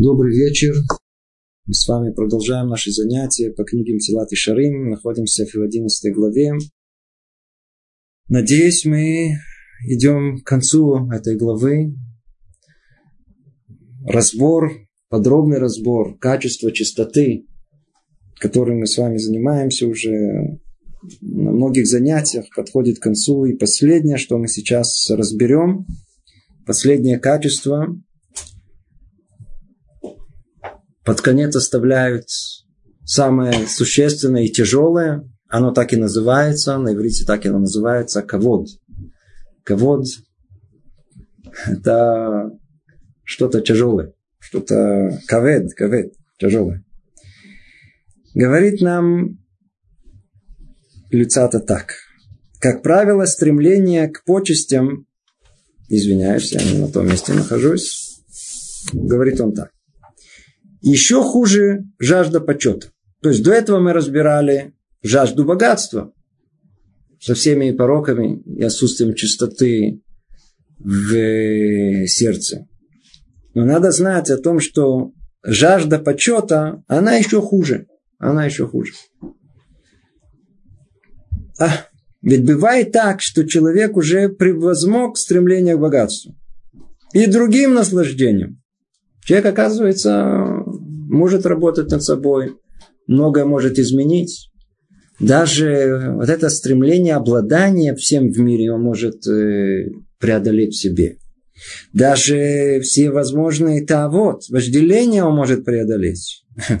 Добрый вечер. Мы с вами продолжаем наши занятия по книге Мтилат и Шарим. Находимся в 11 главе. Надеюсь, мы идем к концу этой главы. Разбор, подробный разбор качества чистоты, которым мы с вами занимаемся уже на многих занятиях, подходит к концу. И последнее, что мы сейчас разберем, последнее качество – под конец оставляют самое существенное и тяжелое. Оно так и называется, на иврите так и называется, кавод. Кавод – это что-то тяжелое, что-то кавед, кавед, тяжелое. Говорит нам Люцата так. Как правило, стремление к почестям, извиняюсь, я не на том месте нахожусь, говорит он так. Еще хуже жажда почета. То есть до этого мы разбирали жажду богатства со всеми пороками и отсутствием чистоты в сердце. Но надо знать о том, что жажда почета, она еще хуже. Она еще хуже. А, ведь бывает так, что человек уже превозмог стремление к богатству и другим наслаждениям. Человек, оказывается, может работать над собой, многое может изменить. Даже вот это стремление обладания всем в мире он может э, преодолеть в себе. Даже все возможные то вот, вожделение он может преодолеть.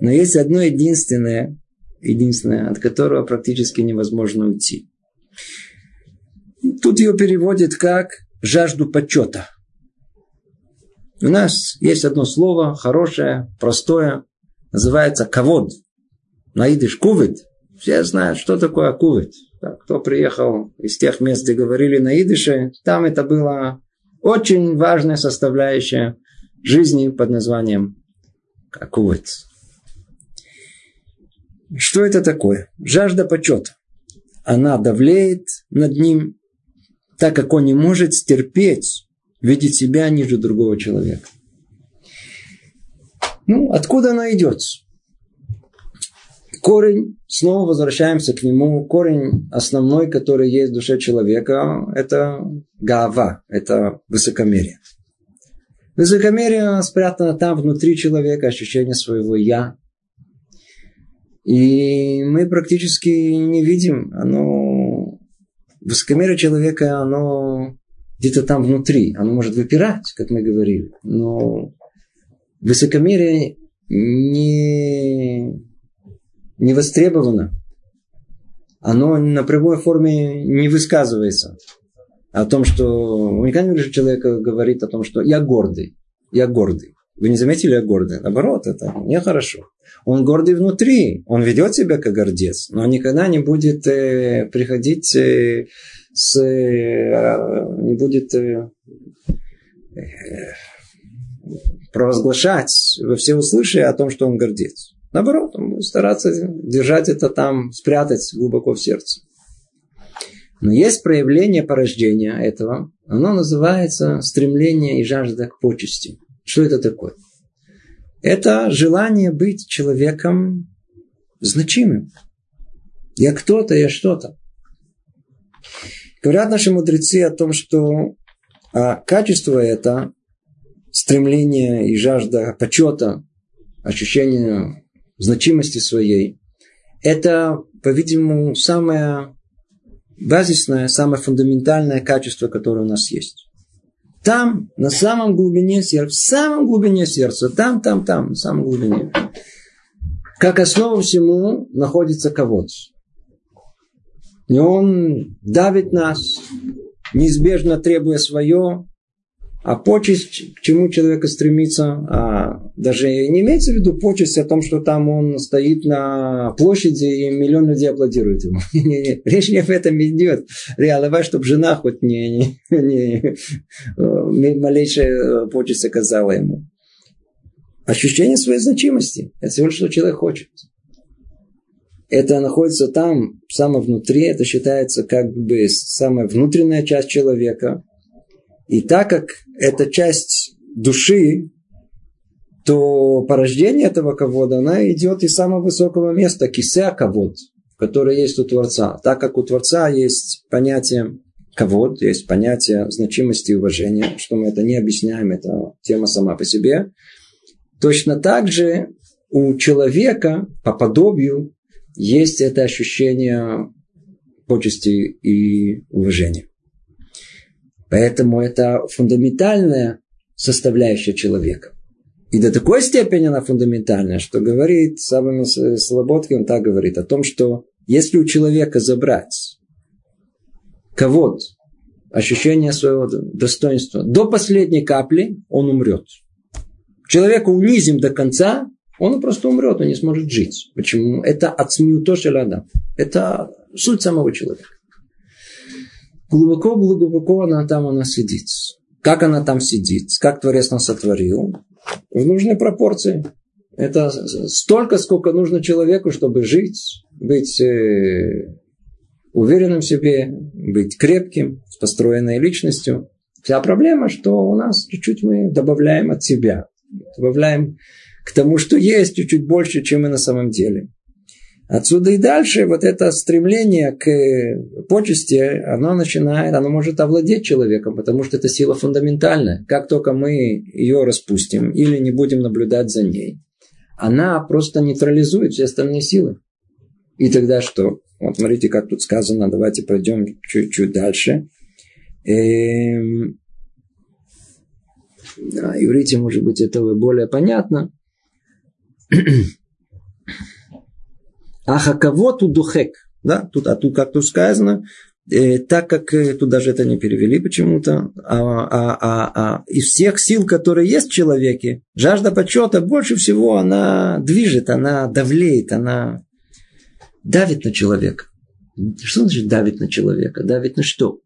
Но есть одно единственное, единственное, от которого практически невозможно уйти. Тут ее переводит как жажду почета – у нас есть одно слово хорошее, простое, называется кавод. Наидыш кувит. Все знают, что такое кувит. Кто приехал из тех мест, где говорили на там это было очень важная составляющая жизни под названием кувит. Что это такое? Жажда почета. Она давлеет над ним, так как он не может стерпеть видеть себя ниже другого человека. Ну, откуда она идет? Корень, снова возвращаемся к нему, корень основной, который есть в душе человека, это гава, это высокомерие. Высокомерие спрятано там внутри человека, ощущение своего «я». И мы практически не видим, оно, высокомерие человека, оно где-то там внутри. Оно может выпирать, как мы говорили. Но высокомерие не, не востребовано. Оно на прямой форме не высказывается. О том, что... Не видели, человек говорит о том, что я гордый. Я гордый. Вы не заметили, я гордый? Наоборот, это нехорошо. Он гордый внутри. Он ведет себя как гордец. Но никогда не будет э, приходить... Э, с, э, не будет э, провозглашать во все всеуслышание о том, что он гордец. Наоборот, он будет стараться держать это там, спрятать глубоко в сердце. Но есть проявление порождения этого. Оно называется стремление и жажда к почести. Что это такое? Это желание быть человеком значимым. Я кто-то, я что-то. Говорят наши мудрецы о том, что а, качество это, стремление и жажда почета, ощущение значимости своей, это, по-видимому, самое базисное, самое фундаментальное качество, которое у нас есть. Там, на самом глубине сердца, в самом глубине сердца, там, там, там, на самом глубине, как основа всему находится кого-то. И он давит нас, неизбежно требуя свое, а почесть, к чему человека стремится, а даже не имеется в виду почесть о том, что там он стоит на площади и миллион людей аплодирует ему. Речь не об этом идет. Реально, чтобы жена хоть не, не, не, не малейшая почесть оказала ему. Ощущение своей значимости. Это всего что человек хочет это находится там, самое внутри, это считается как бы самая внутренняя часть человека. И так как эта часть души, то порождение этого ковода, она идет из самого высокого места, кисе ковод, который есть у Творца. Так как у Творца есть понятие ковод, есть понятие значимости и уважения, что мы это не объясняем, это тема сама по себе. Точно так же у человека по подобию есть это ощущение почести и уважения. Поэтому это фундаментальная составляющая человека. И до такой степени она фундаментальная, что говорит Слободки, он так говорит о том, что если у человека забрать кого ощущение своего достоинства до последней капли, он умрет. Человека унизим до конца, он просто умрет, он не сможет жить. Почему? Это шелада. Это суть самого человека. Глубоко-глубоко она там у нас сидит. Как она там сидит? Как Творец нас сотворил? В нужной пропорции. Это столько, сколько нужно человеку, чтобы жить, быть э, уверенным в себе, быть крепким, с построенной личностью. Вся проблема, что у нас чуть-чуть мы добавляем от себя. Добавляем к тому, что есть, чуть-чуть больше, чем мы на самом деле. Отсюда и дальше вот это стремление к почести, оно начинает, оно может овладеть человеком, потому что это сила фундаментальная. Как только мы ее распустим или не будем наблюдать за ней, она просто нейтрализует все остальные силы. И тогда что? Вот смотрите, как тут сказано. Давайте пройдем чуть-чуть дальше. Эм... Да, иврите, может быть, это более понятно. Ахаковот удухек. Да, тут, а тут как тут сказано, э, так как э, тут даже это не перевели почему-то, а, а, а, а из всех сил, которые есть в человеке, жажда почета больше всего она движет, она давлеет, она давит на человека. Что значит давит на человека? Давит на что?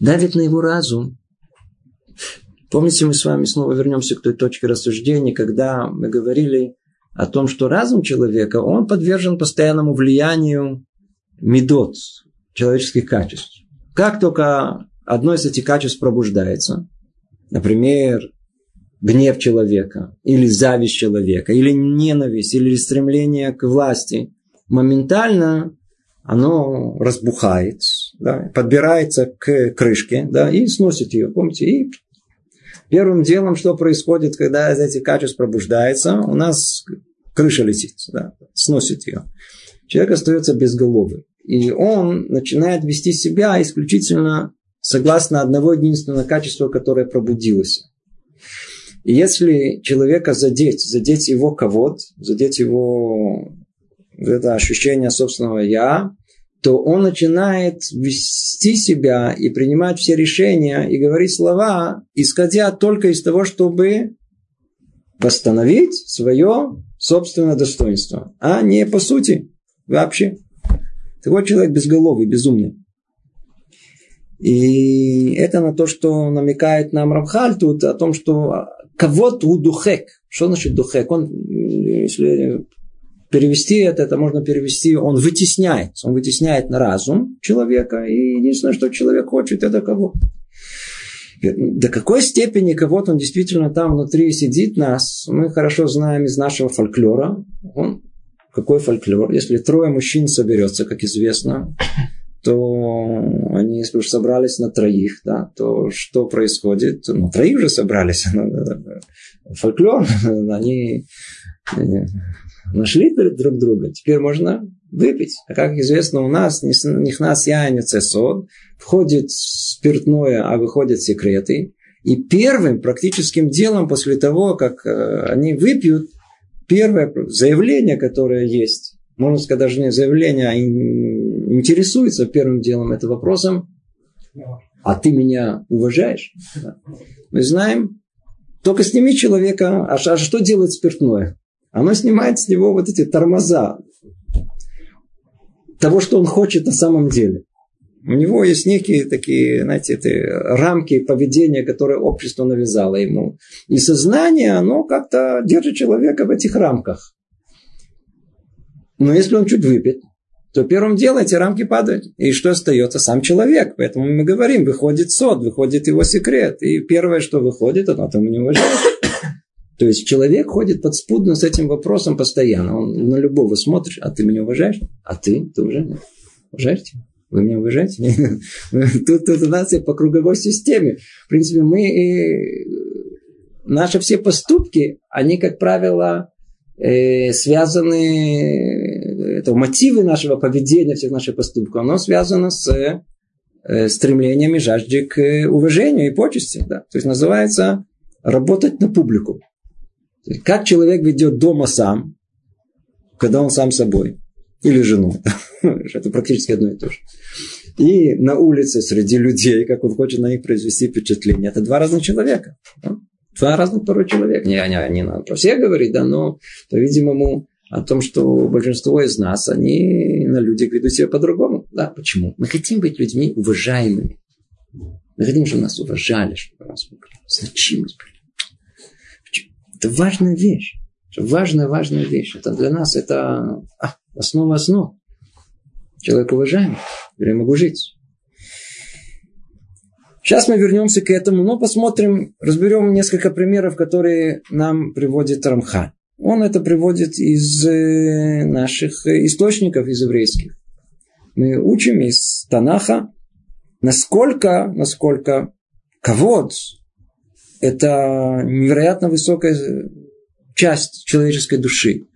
Давит на его разум. Помните, мы с вами снова вернемся к той точке рассуждения, когда мы говорили о том, что разум человека, он подвержен постоянному влиянию медот, человеческих качеств. Как только одно из этих качеств пробуждается, например, гнев человека, или зависть человека, или ненависть, или стремление к власти, моментально оно разбухает, да, подбирается к крышке да, и сносит ее. Помните, и Первым делом, что происходит, когда из этих качеств пробуждается, у нас крыша летит, да, сносит ее. Человек остается безголовый. И он начинает вести себя исключительно согласно одного единственного качества, которое пробудилось. И если человека задеть, задеть его ковод, задеть его это ощущение собственного «я», то он начинает вести себя и принимать все решения и говорить слова, исходя только из того, чтобы восстановить свое собственное достоинство, а не по сути вообще. Такой человек безголовый, безумный. И это на то, что намекает нам Рамхаль тут, о том, что кого-то духек. Что значит духек? Он, если перевести это, это можно перевести, он вытесняет, он вытесняет на разум человека, и единственное, что человек хочет, это кого. До какой степени кого-то он действительно там внутри сидит нас, мы хорошо знаем из нашего фольклора. Он, какой фольклор? Если трое мужчин соберется, как известно, то они, если уж собрались на троих, да, то что происходит? Ну, троих уже собрались. Фольклор, они э, нашли друг друга, теперь можно выпить. А как известно, у нас нихнас яйня цесод, входит спиртное, а выходят секреты. И первым практическим делом после того, как э, они выпьют, первое заявление, которое есть, можно сказать, даже не заявление, а интересуется первым делом это вопросом, а ты меня уважаешь? Мы знаем, только сними человека, а, а что делает спиртное? Оно снимает с него вот эти тормоза того, что он хочет на самом деле. У него есть некие такие, знаете, это рамки поведения, которые общество навязало ему. И сознание, оно как-то держит человека в этих рамках. Но если он чуть выпьет, то первым делом эти рамки падают. И что остается? Сам человек. Поэтому мы говорим, выходит сод, выходит его секрет. И первое, что выходит, это он не уважает. То есть человек ходит подспудно с этим вопросом постоянно. Он на любого смотрит, а ты меня уважаешь? А ты? Ты уже уважаешь? Вы меня уважаете? Тут, тут у нас по круговой системе. В принципе, мы и наши все поступки, они, как правило, э, связаны, это мотивы нашего поведения, всех наших поступков, оно связано с э, стремлением и жаждой к уважению и почести. Да? То есть называется работать на публику. Как человек ведет дома сам, когда он сам собой, или жену. Это практически одно и то же. И на улице среди людей, как он хочет на них произвести впечатление. Это два разных человека. Два разных порой человека. Не, не, не надо про всех говорить, да, но, по-видимому, о том, что большинство из нас, они на людях ведут себя по-другому. Да, почему? Мы хотим быть людьми уважаемыми. Мы хотим, чтобы нас уважали, чтобы нас значимость были. Это важная вещь. Важная, важная вещь. Это для нас это а, основа основ. Человек уважаемый. Я могу жить. Сейчас мы вернемся к этому, но посмотрим, разберем несколько примеров, которые нам приводит Рамха. Он это приводит из э, наших источников, из еврейских. Мы учим из Танаха, насколько, насколько ковод – это невероятно высокая часть человеческой души.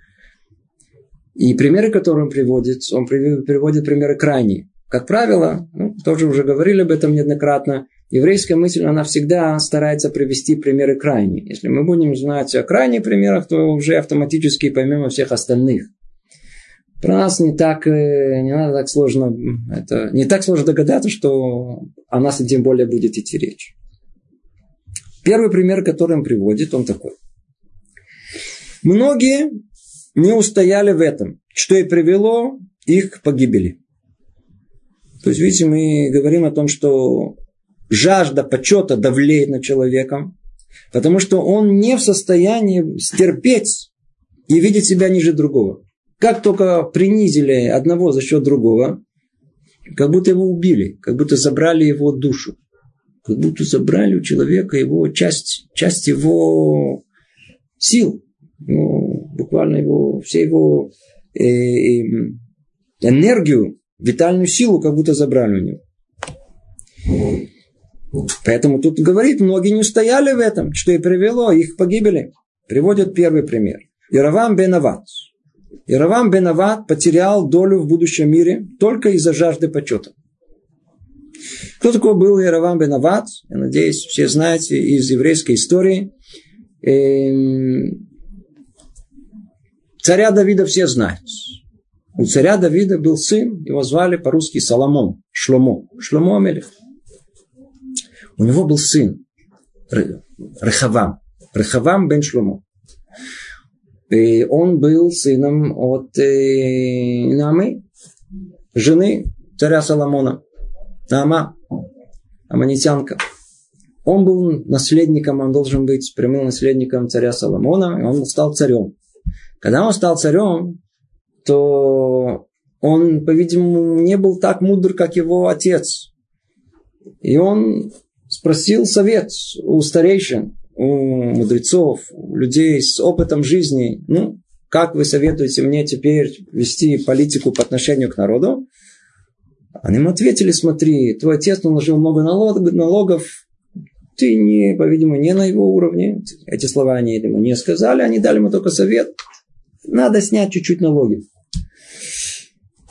И примеры, которые он приводит, он приводит примеры крайние. Как правило, ну, тоже уже говорили об этом неоднократно, еврейская мысль, она всегда старается привести примеры крайние. Если мы будем знать о крайних примерах, то уже автоматически поймем о всех остальных. Про нас не так, э, не надо так сложно, это не так сложно догадаться, что о нас тем более будет идти речь. Первый пример, который он приводит, он такой. Многие не устояли в этом, что и привело их к погибели. То есть, видите, мы говорим о том, что жажда почета давлеет над человеком, потому что он не в состоянии стерпеть и видеть себя ниже другого. Как только принизили одного за счет другого, как будто его убили, как будто забрали его душу, как будто забрали у человека его часть, часть его сил, ну, буквально его, все его э, э, энергию, витальную силу как будто забрали у него. Поэтому тут говорит, многие не устояли в этом, что и привело их к погибели. Приводит первый пример. Иравам бен Ават. Иравам бен Ават потерял долю в будущем мире только из-за жажды почета. Кто такой был Иравам бен Ават? Я надеюсь, все знаете из еврейской истории. Эм, царя Давида все знают. У царя Давида был сын, его звали по-русски Соломон, Шломо, Шломо Амелех. У него был сын, Рехавам, Рехавам бен Шломо. И он был сыном от э, Намы, жены царя Соломона, Нама, аманитянка. Он был наследником, он должен быть прямым наследником царя Соломона, и он стал царем. Когда он стал царем, то он, по-видимому, не был так мудр, как его отец. И он спросил совет у старейшин, у мудрецов, у людей с опытом жизни. Ну, как вы советуете мне теперь вести политику по отношению к народу? Они ему ответили, смотри, твой отец наложил много налогов, ты, не, по-видимому, не на его уровне. Эти слова они ему не сказали, они дали ему только совет. Надо снять чуть-чуть налоги.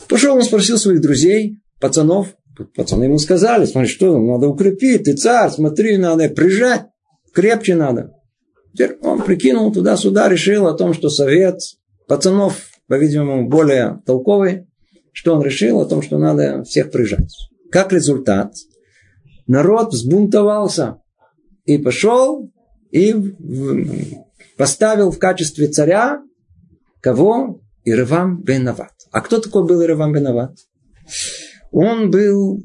Пошел он спросил своих друзей, пацанов, Пацаны ему сказали, смотри, что надо укрепить, ты царь, смотри, надо прижать, крепче надо. Теперь он прикинул туда-сюда, решил о том, что совет пацанов, по-видимому, более толковый, что он решил о том, что надо всех прижать. Как результат, народ взбунтовался и пошел и поставил в качестве царя кого? Ирвам бен А кто такой был Ирвам бен он был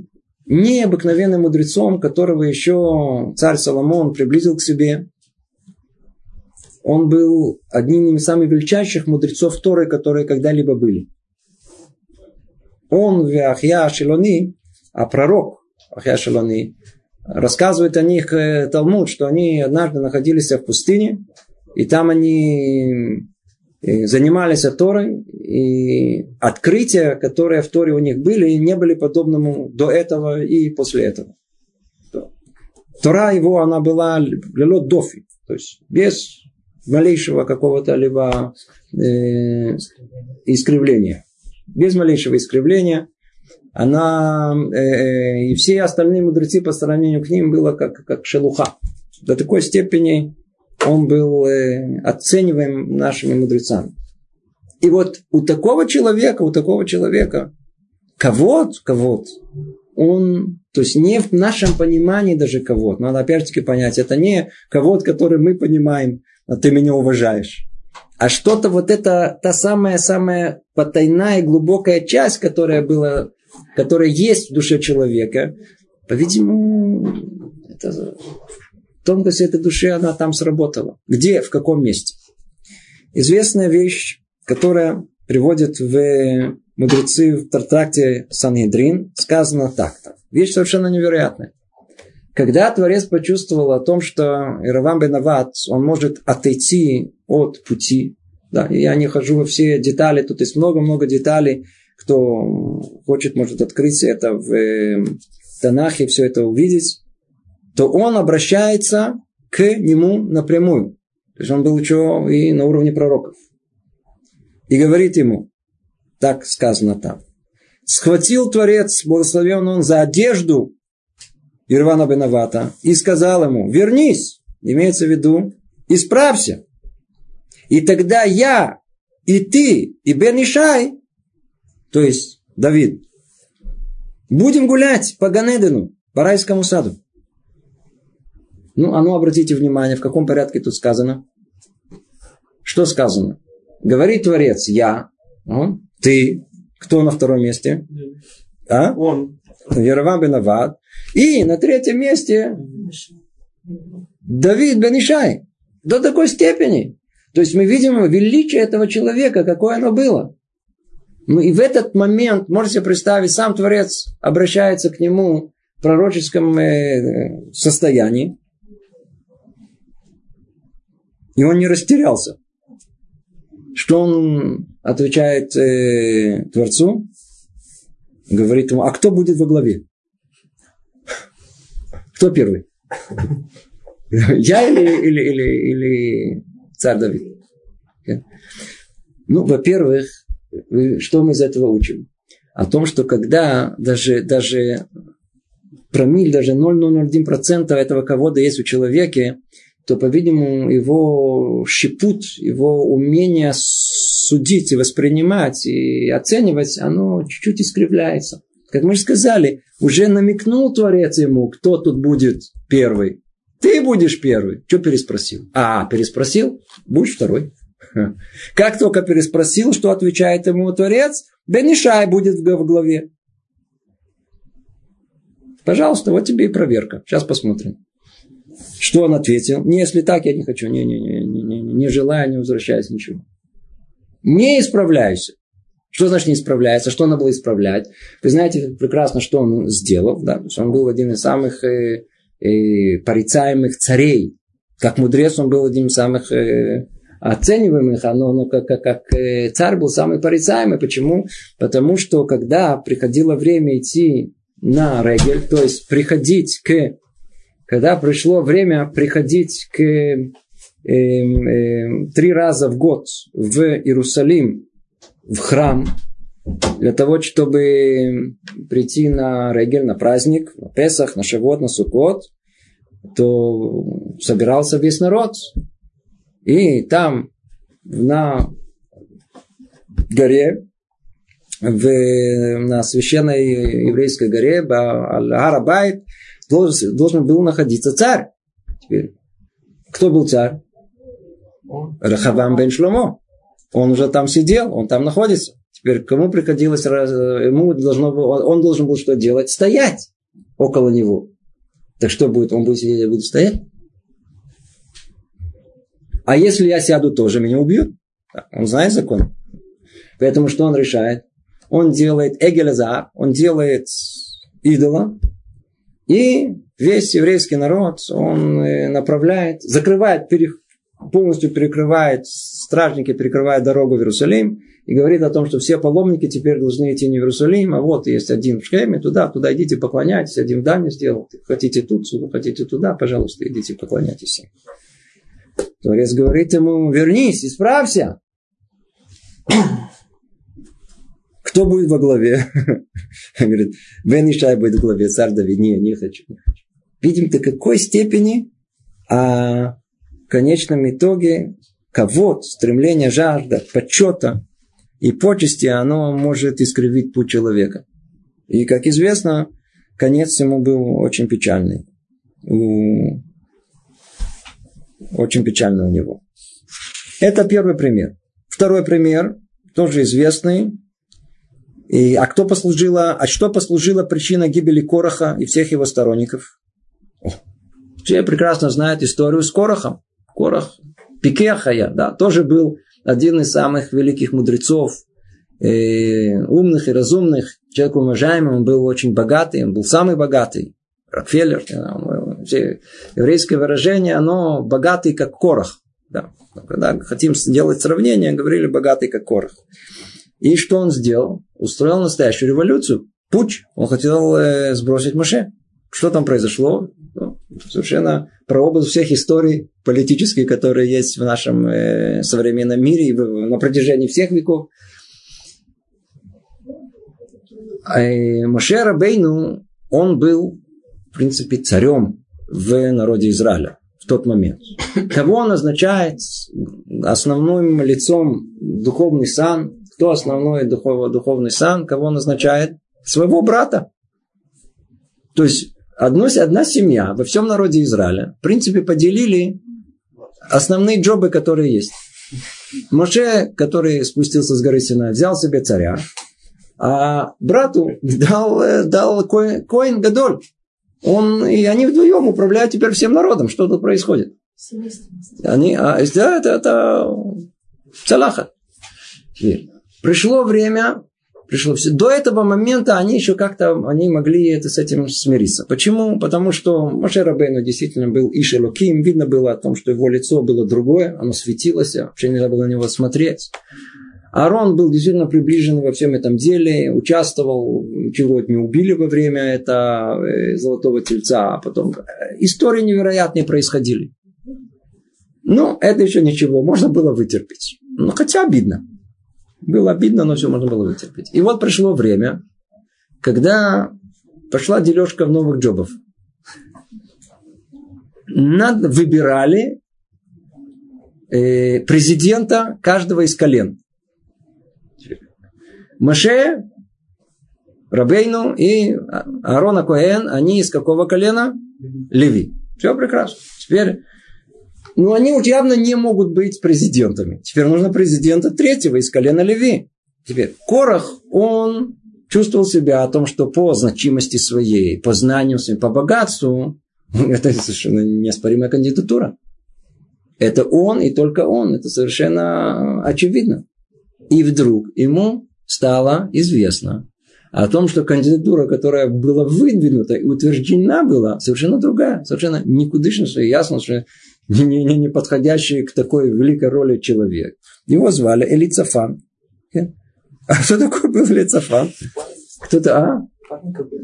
необыкновенным мудрецом, которого еще царь Соломон приблизил к себе. Он был одним из самых величайших мудрецов Торы, которые когда-либо были. Он, Ахья Шилони, а пророк Ахья Шилони, рассказывает о них э, Талмуд, что они однажды находились в пустыне, и там они э, занимались Торой, и открытия, которые в Торе у них были, не были подобному до этого и после этого. Тора его, она была лелот дофи, то есть без малейшего какого-то либо э, искривления. Без малейшего искривления. Она э, э, и все остальные мудрецы по сравнению к ним было как, как шелуха. До такой степени он был э, оцениваем нашими мудрецами. И вот у такого человека, у такого человека, кого-то, кого-то, он, то есть не в нашем понимании даже кого-то, надо опять-таки понять, это не кого-то, который мы понимаем, а ты меня уважаешь. А что-то вот это, та самая-самая потайная глубокая часть, которая была, которая есть в душе человека, по-видимому, это тонкость этой души, она там сработала. Где, в каком месте? Известная вещь, которая приводит в мудрецы в трактате Сангедрин, сказано так-то. Вещь совершенно невероятная. Когда Творец почувствовал о том, что Иравам Бенават, он может отойти от пути, да, я не хожу во все детали, тут есть много-много деталей, кто хочет, может открыть это в Танахе, все это увидеть, то он обращается к нему напрямую. То есть он был еще и на уровне пророков. И говорит ему, так сказано там, схватил Творец, благословен он, за одежду Ирвана Бенавата и сказал ему, вернись, имеется в виду, исправься. И тогда я, и ты, и Бен Ишай, то есть Давид, будем гулять по Ганедену, по райскому саду. Ну, а ну, обратите внимание, в каком порядке тут сказано. Что сказано? Говорит Творец, я, он, ты, кто на втором месте? А? Он. Яровам бен Авад. И на третьем месте Давид бен Ишай. До такой степени. То есть мы видим величие этого человека, какое оно было. И в этот момент, можете представить, сам Творец обращается к нему в пророческом э, состоянии. И он не растерялся. Что он отвечает э, Творцу? Говорит ему, а кто будет во главе? Кто первый? Я или, или, или, или царь Давид? Ну, во-первых, что мы из этого учим? О том, что когда даже, даже промиль, даже 0,001% этого кого-то есть у человека, то, по-видимому, его щепут, его умение судить и воспринимать и оценивать, оно чуть-чуть искривляется. Как мы же сказали, уже намекнул Творец ему, кто тут будет первый. Ты будешь первый. Что переспросил? А, переспросил? Будешь второй. Как только переспросил, что отвечает ему Творец, Бенишай будет в главе. Пожалуйста, вот тебе и проверка. Сейчас посмотрим. Что он ответил? Не, если так, я не хочу. Не, не, не, не, не, не желаю, не возвращаюсь, ничего. Не исправляйся. Что значит не исправляется? Что надо было исправлять? Вы знаете прекрасно, что он сделал. Да? Он был один из самых э, э, порицаемых царей. Как мудрец он был один из самых э, оцениваемых, а но, как, как, как э, царь был самый порицаемый. Почему? Потому что когда приходило время идти на регель, то есть приходить к когда пришло время приходить к три раза в год в Иерусалим, в храм, для того, чтобы прийти на Регель, на праздник, на Песах, на Шавот, на Сукот, то собирался весь народ. И там, на горе, в, на священной еврейской горе, Аль-Харабайт, должен, должен был находиться царь. Теперь, кто был царь? Рахавам бен Шломо. Он уже там сидел, он там находится. Теперь кому приходилось, ему должно было, он должен был что делать? Стоять около него. Так что будет? Он будет сидеть, я буду стоять? А если я сяду, тоже меня убьют. Он знает закон. Поэтому что он решает? Он делает эгелезар, он делает идола, и весь еврейский народ, он э, направляет, закрывает полностью перекрывает, стражники перекрывают дорогу в Иерусалим и говорит о том, что все паломники теперь должны идти не в Иерусалим, а вот есть один в Шхеме, туда, туда идите поклоняйтесь, один в Дане сделал, хотите тут, хотите туда, пожалуйста, идите поклоняйтесь. Творец говорит ему, вернись, исправься. Кто будет во главе? Говорит, Бен будет в главе, царь Давид. Не, не хочу. Видим до какой степени а конечном итоге кого стремление, жажда, почета и почести, оно может искривить путь человека. И, как известно, конец ему был очень печальный. Очень печальный у него. Это первый пример. Второй пример, тоже известный. И, а кто послужила, а что послужило причиной гибели Короха и всех его сторонников? Все прекрасно знают историю с Корохом. Корох Пикехая, да, тоже был один из самых великих мудрецов, э, умных и разумных, человек уважаемый, он был очень богатый, он был самый богатый. Рокфеллер, еврейское выражение, оно богатый, как Корох. Да. Когда хотим сделать сравнение, говорили богатый, как Корох. И что он сделал? Устроил настоящую революцию. Путь. Он хотел э, сбросить Моше. Что там произошло? Совершенно прообраз всех историй политических, которые есть в нашем э, современном мире и на протяжении всех веков. А, э, Моше Рабейну, он был, в принципе, царем в народе Израиля в тот момент. Кого он назначает основным лицом духовный сан? Кто основной духов, духовный сан? Кого он назначает? Своего брата. То есть одно, одна семья во всем народе Израиля, в принципе, поделили основные джобы, которые есть. Моше, который спустился с горы Сина, взял себе царя, а брату дал, э, дал коин, коин Гадоль. Он, и они вдвоем управляют теперь всем народом. Что тут происходит? Они, а, да, это, это Цалаха. Пришло время, пришло все. До этого момента они еще как-то они могли это, с этим смириться. Почему? Потому что Моше Рабейну действительно был Ишелоким. Видно было о том, что его лицо было другое, оно светилось, вообще нельзя было на него смотреть. Аарон был действительно приближен во всем этом деле, участвовал, чего не убили во время этого э, золотого тельца, а потом э, истории невероятные происходили. Но это еще ничего, можно было вытерпеть. Но хотя обидно. Было обидно, но все можно было вытерпеть. И вот пришло время, когда пошла дележка в новых джобов. Над, выбирали э, президента каждого из колен. Маше, Рабейну и Аарона Коэн, они из какого колена? Леви. Все прекрасно. Теперь, ну, они уж явно не могут быть президентами. Теперь нужно президента третьего из колена Леви. Теперь, Корах, он чувствовал себя о том, что по значимости своей, по знаниям своим, по богатству, это совершенно неоспоримая кандидатура. Это он и только он. Это совершенно очевидно. И вдруг ему стало известно о том, что кандидатура, которая была выдвинута и утверждена была, совершенно другая, совершенно никудышная, ясно, что не, не, не подходящий к такой великой роли человек. Его звали Элицафан. А что такое был Элицафан? Кто-то, а?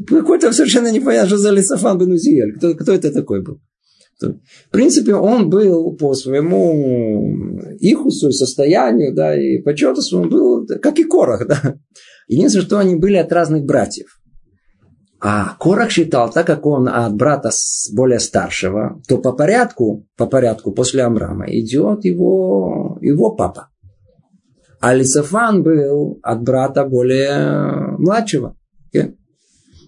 Какой-то совершенно непонятно, что за Элицафан Бенузиэль. Кто, кто это такой был? В принципе, он был по своему ихусу и состоянию, да, и почету своему был, как и Корах, да. Единственное, что они были от разных братьев. А Корах считал, так как он от брата более старшего, то по порядку, по порядку после Амрама идет его, его папа. А Лисафан был от брата более младшего.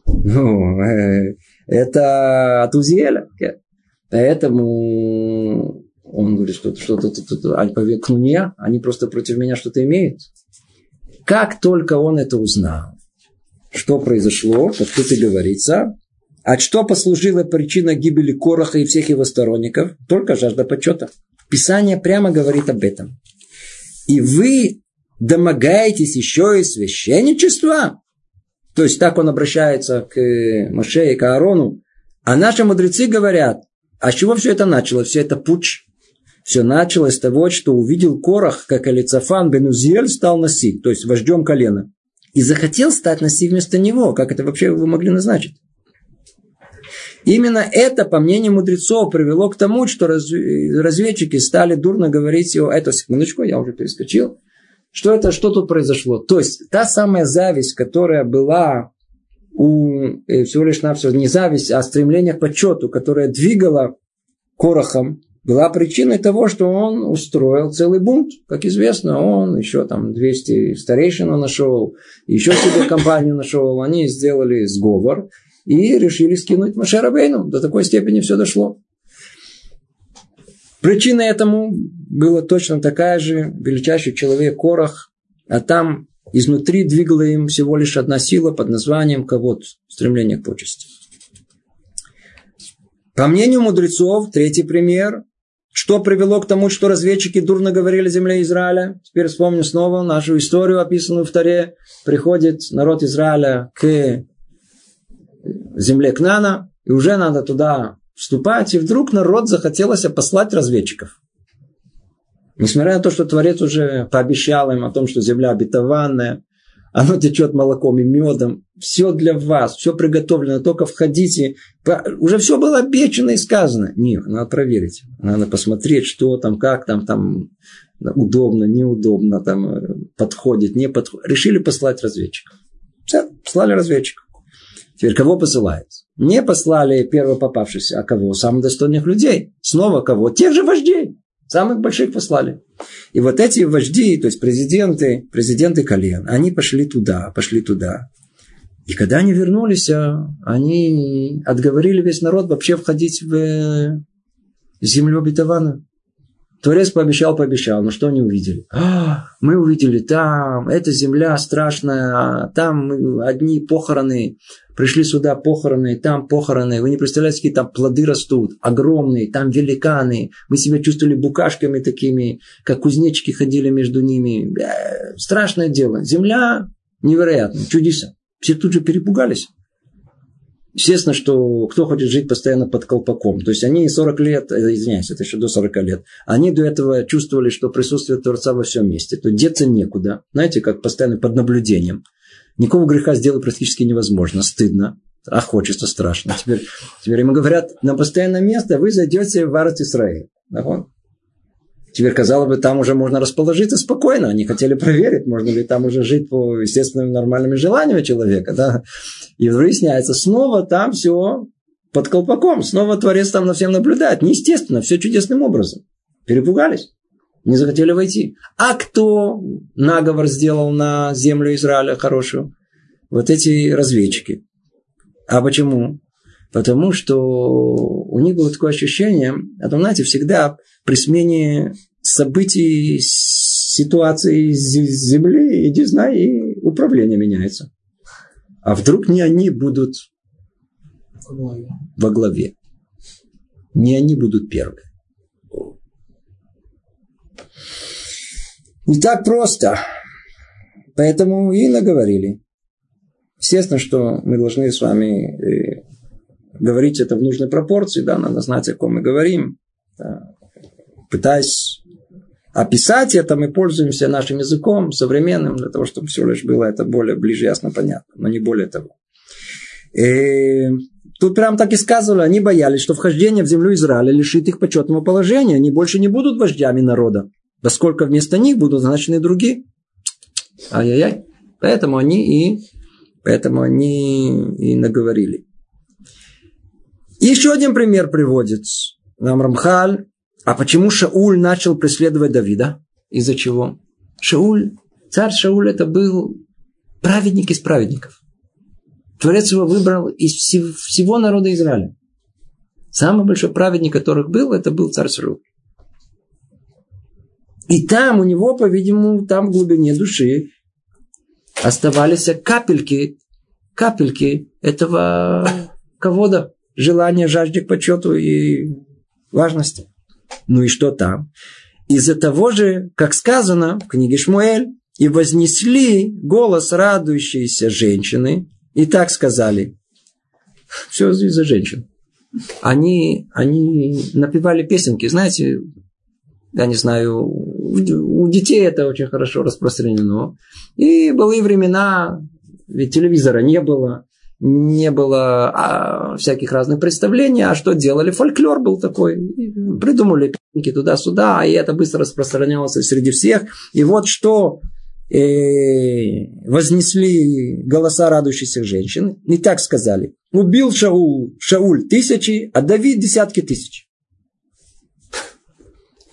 Ну, э, это от Узиэля. Поэтому он говорит, что что-то тут Альпа-Кнуния, они просто против меня что-то имеют. Как только он это узнал, что произошло, как тут и говорится, а что послужило причиной гибели Короха и всех его сторонников? Только жажда почета. Писание прямо говорит об этом. И вы домогаетесь еще и священничества? То есть так он обращается к Моше и к Аарону. А наши мудрецы говорят, а с чего все это началось? Все это путь. Все началось с того, что увидел Корах, как Алицафан бен Узиэль стал Наси, то есть вождем колена. И захотел стать Наси вместо него. Как это вообще вы могли назначить? Именно это, по мнению мудрецов, привело к тому, что разведчики стали дурно говорить о... Это, секундочку, я уже перескочил. Что это, что тут произошло? То есть, та самая зависть, которая была у э, всего лишь навсего не зависть, а стремление к почету, которое двигало Корохом, была причиной того, что он устроил целый бунт. Как известно, он еще там 200 старейшин нашел, еще себе компанию нашел. Они сделали сговор и решили скинуть Машерабейну. До такой степени все дошло. Причина этому была точно такая же, величайший человек Корах, а там изнутри двигала им всего лишь одна сила под названием кого-то, стремление к почести. По мнению мудрецов, третий пример, что привело к тому, что разведчики дурно говорили земле Израиля. Теперь вспомню снова нашу историю, описанную в Таре. Приходит народ Израиля к земле Кнана, и уже надо туда вступать, и вдруг народ захотелось послать разведчиков. Несмотря на то, что Творец уже пообещал им о том, что земля обетованная, оно течет молоком и медом, все для вас, все приготовлено, только входите. Уже все было обещано и сказано. Нет, надо проверить. Надо посмотреть, что там, как там, там удобно, неудобно, там э, подходит, не подходит. Решили послать разведчиков. Все, послали разведчиков. Теперь кого посылают? Не послали первопопавшихся, а кого? Самых достойных людей. Снова кого? Тех же вождей. Самых больших послали. И вот эти вожди, то есть президенты, президенты колен, они пошли туда, пошли туда. И когда они вернулись, а, они отговорили весь народ вообще входить в землю обетованную. Творец пообещал, пообещал, но что они увидели? А, мы увидели там, эта земля страшная, а там одни похороны, пришли сюда похороны, там похороны, вы не представляете, какие там плоды растут, огромные, там великаны, мы себя чувствовали букашками такими, как кузнечики ходили между ними. Э, страшное дело. Земля невероятная, чудеса. Все тут же перепугались. Естественно, что кто хочет жить постоянно под колпаком. То есть они 40 лет, э, извиняюсь, это еще до 40 лет, они до этого чувствовали, что присутствие Творца во всем месте. То деться некуда. Знаете, как постоянно под наблюдением. Никакого греха сделать практически невозможно. Стыдно. А хочется страшно. Теперь, теперь ему говорят, на постоянное место вы зайдете в Арат Исраиль. Теперь, казалось бы, там уже можно расположиться спокойно. Они хотели проверить, можно ли там уже жить по естественным нормальным желаниям человека. Да? И выясняется, снова там все под колпаком. Снова Творец там на всем наблюдает. Неестественно, все чудесным образом. Перепугались. Не захотели войти. А кто наговор сделал на землю Израиля хорошую? Вот эти разведчики. А почему? Потому что у них было такое ощущение, это, знаете, всегда при смене событий, ситуации Земли, иди знай, и управление меняется. А вдруг не они будут во главе? Не они будут первые. Не так просто. Поэтому и наговорили. Естественно, что мы должны с вами э, говорить это в нужной пропорции, да, надо знать, о ком мы говорим. Да. Пытаясь описать это, мы пользуемся нашим языком современным, для того, чтобы все лишь было это более ближе, ясно, понятно, но не более того. И тут прям так и сказано, они боялись, что вхождение в землю Израиля лишит их почетного положения, они больше не будут вождями народа, поскольку вместо них будут назначены другие. Ай-яй-яй. Поэтому они и, поэтому они и наговорили. Еще один пример приводит нам Рамхаль. А почему Шауль начал преследовать Давида? Из-за чего? Шауль, царь Шауль это был праведник из праведников. Творец его выбрал из всего народа Израиля. Самый большой праведник, которых был, это был царь Шауль. И там у него, по-видимому, там в глубине души оставались капельки, капельки этого ковода желание, жажде к почету и важности. Ну и что там? Из-за того же, как сказано в книге Шмуэль, и вознесли голос радующейся женщины, и так сказали. Все из-за женщин. Они, они напевали песенки. Знаете, Я не знаю, у детей это очень хорошо распространено. И были времена, ведь телевизора не было, не было а, всяких разных представлений. А что делали? Фольклор был такой. Придумали песенки туда-сюда, и это быстро распространялось среди всех. И вот что э, вознесли голоса радующихся женщин. И так сказали. Убил Шаул, Шауль тысячи, а Давид десятки тысяч.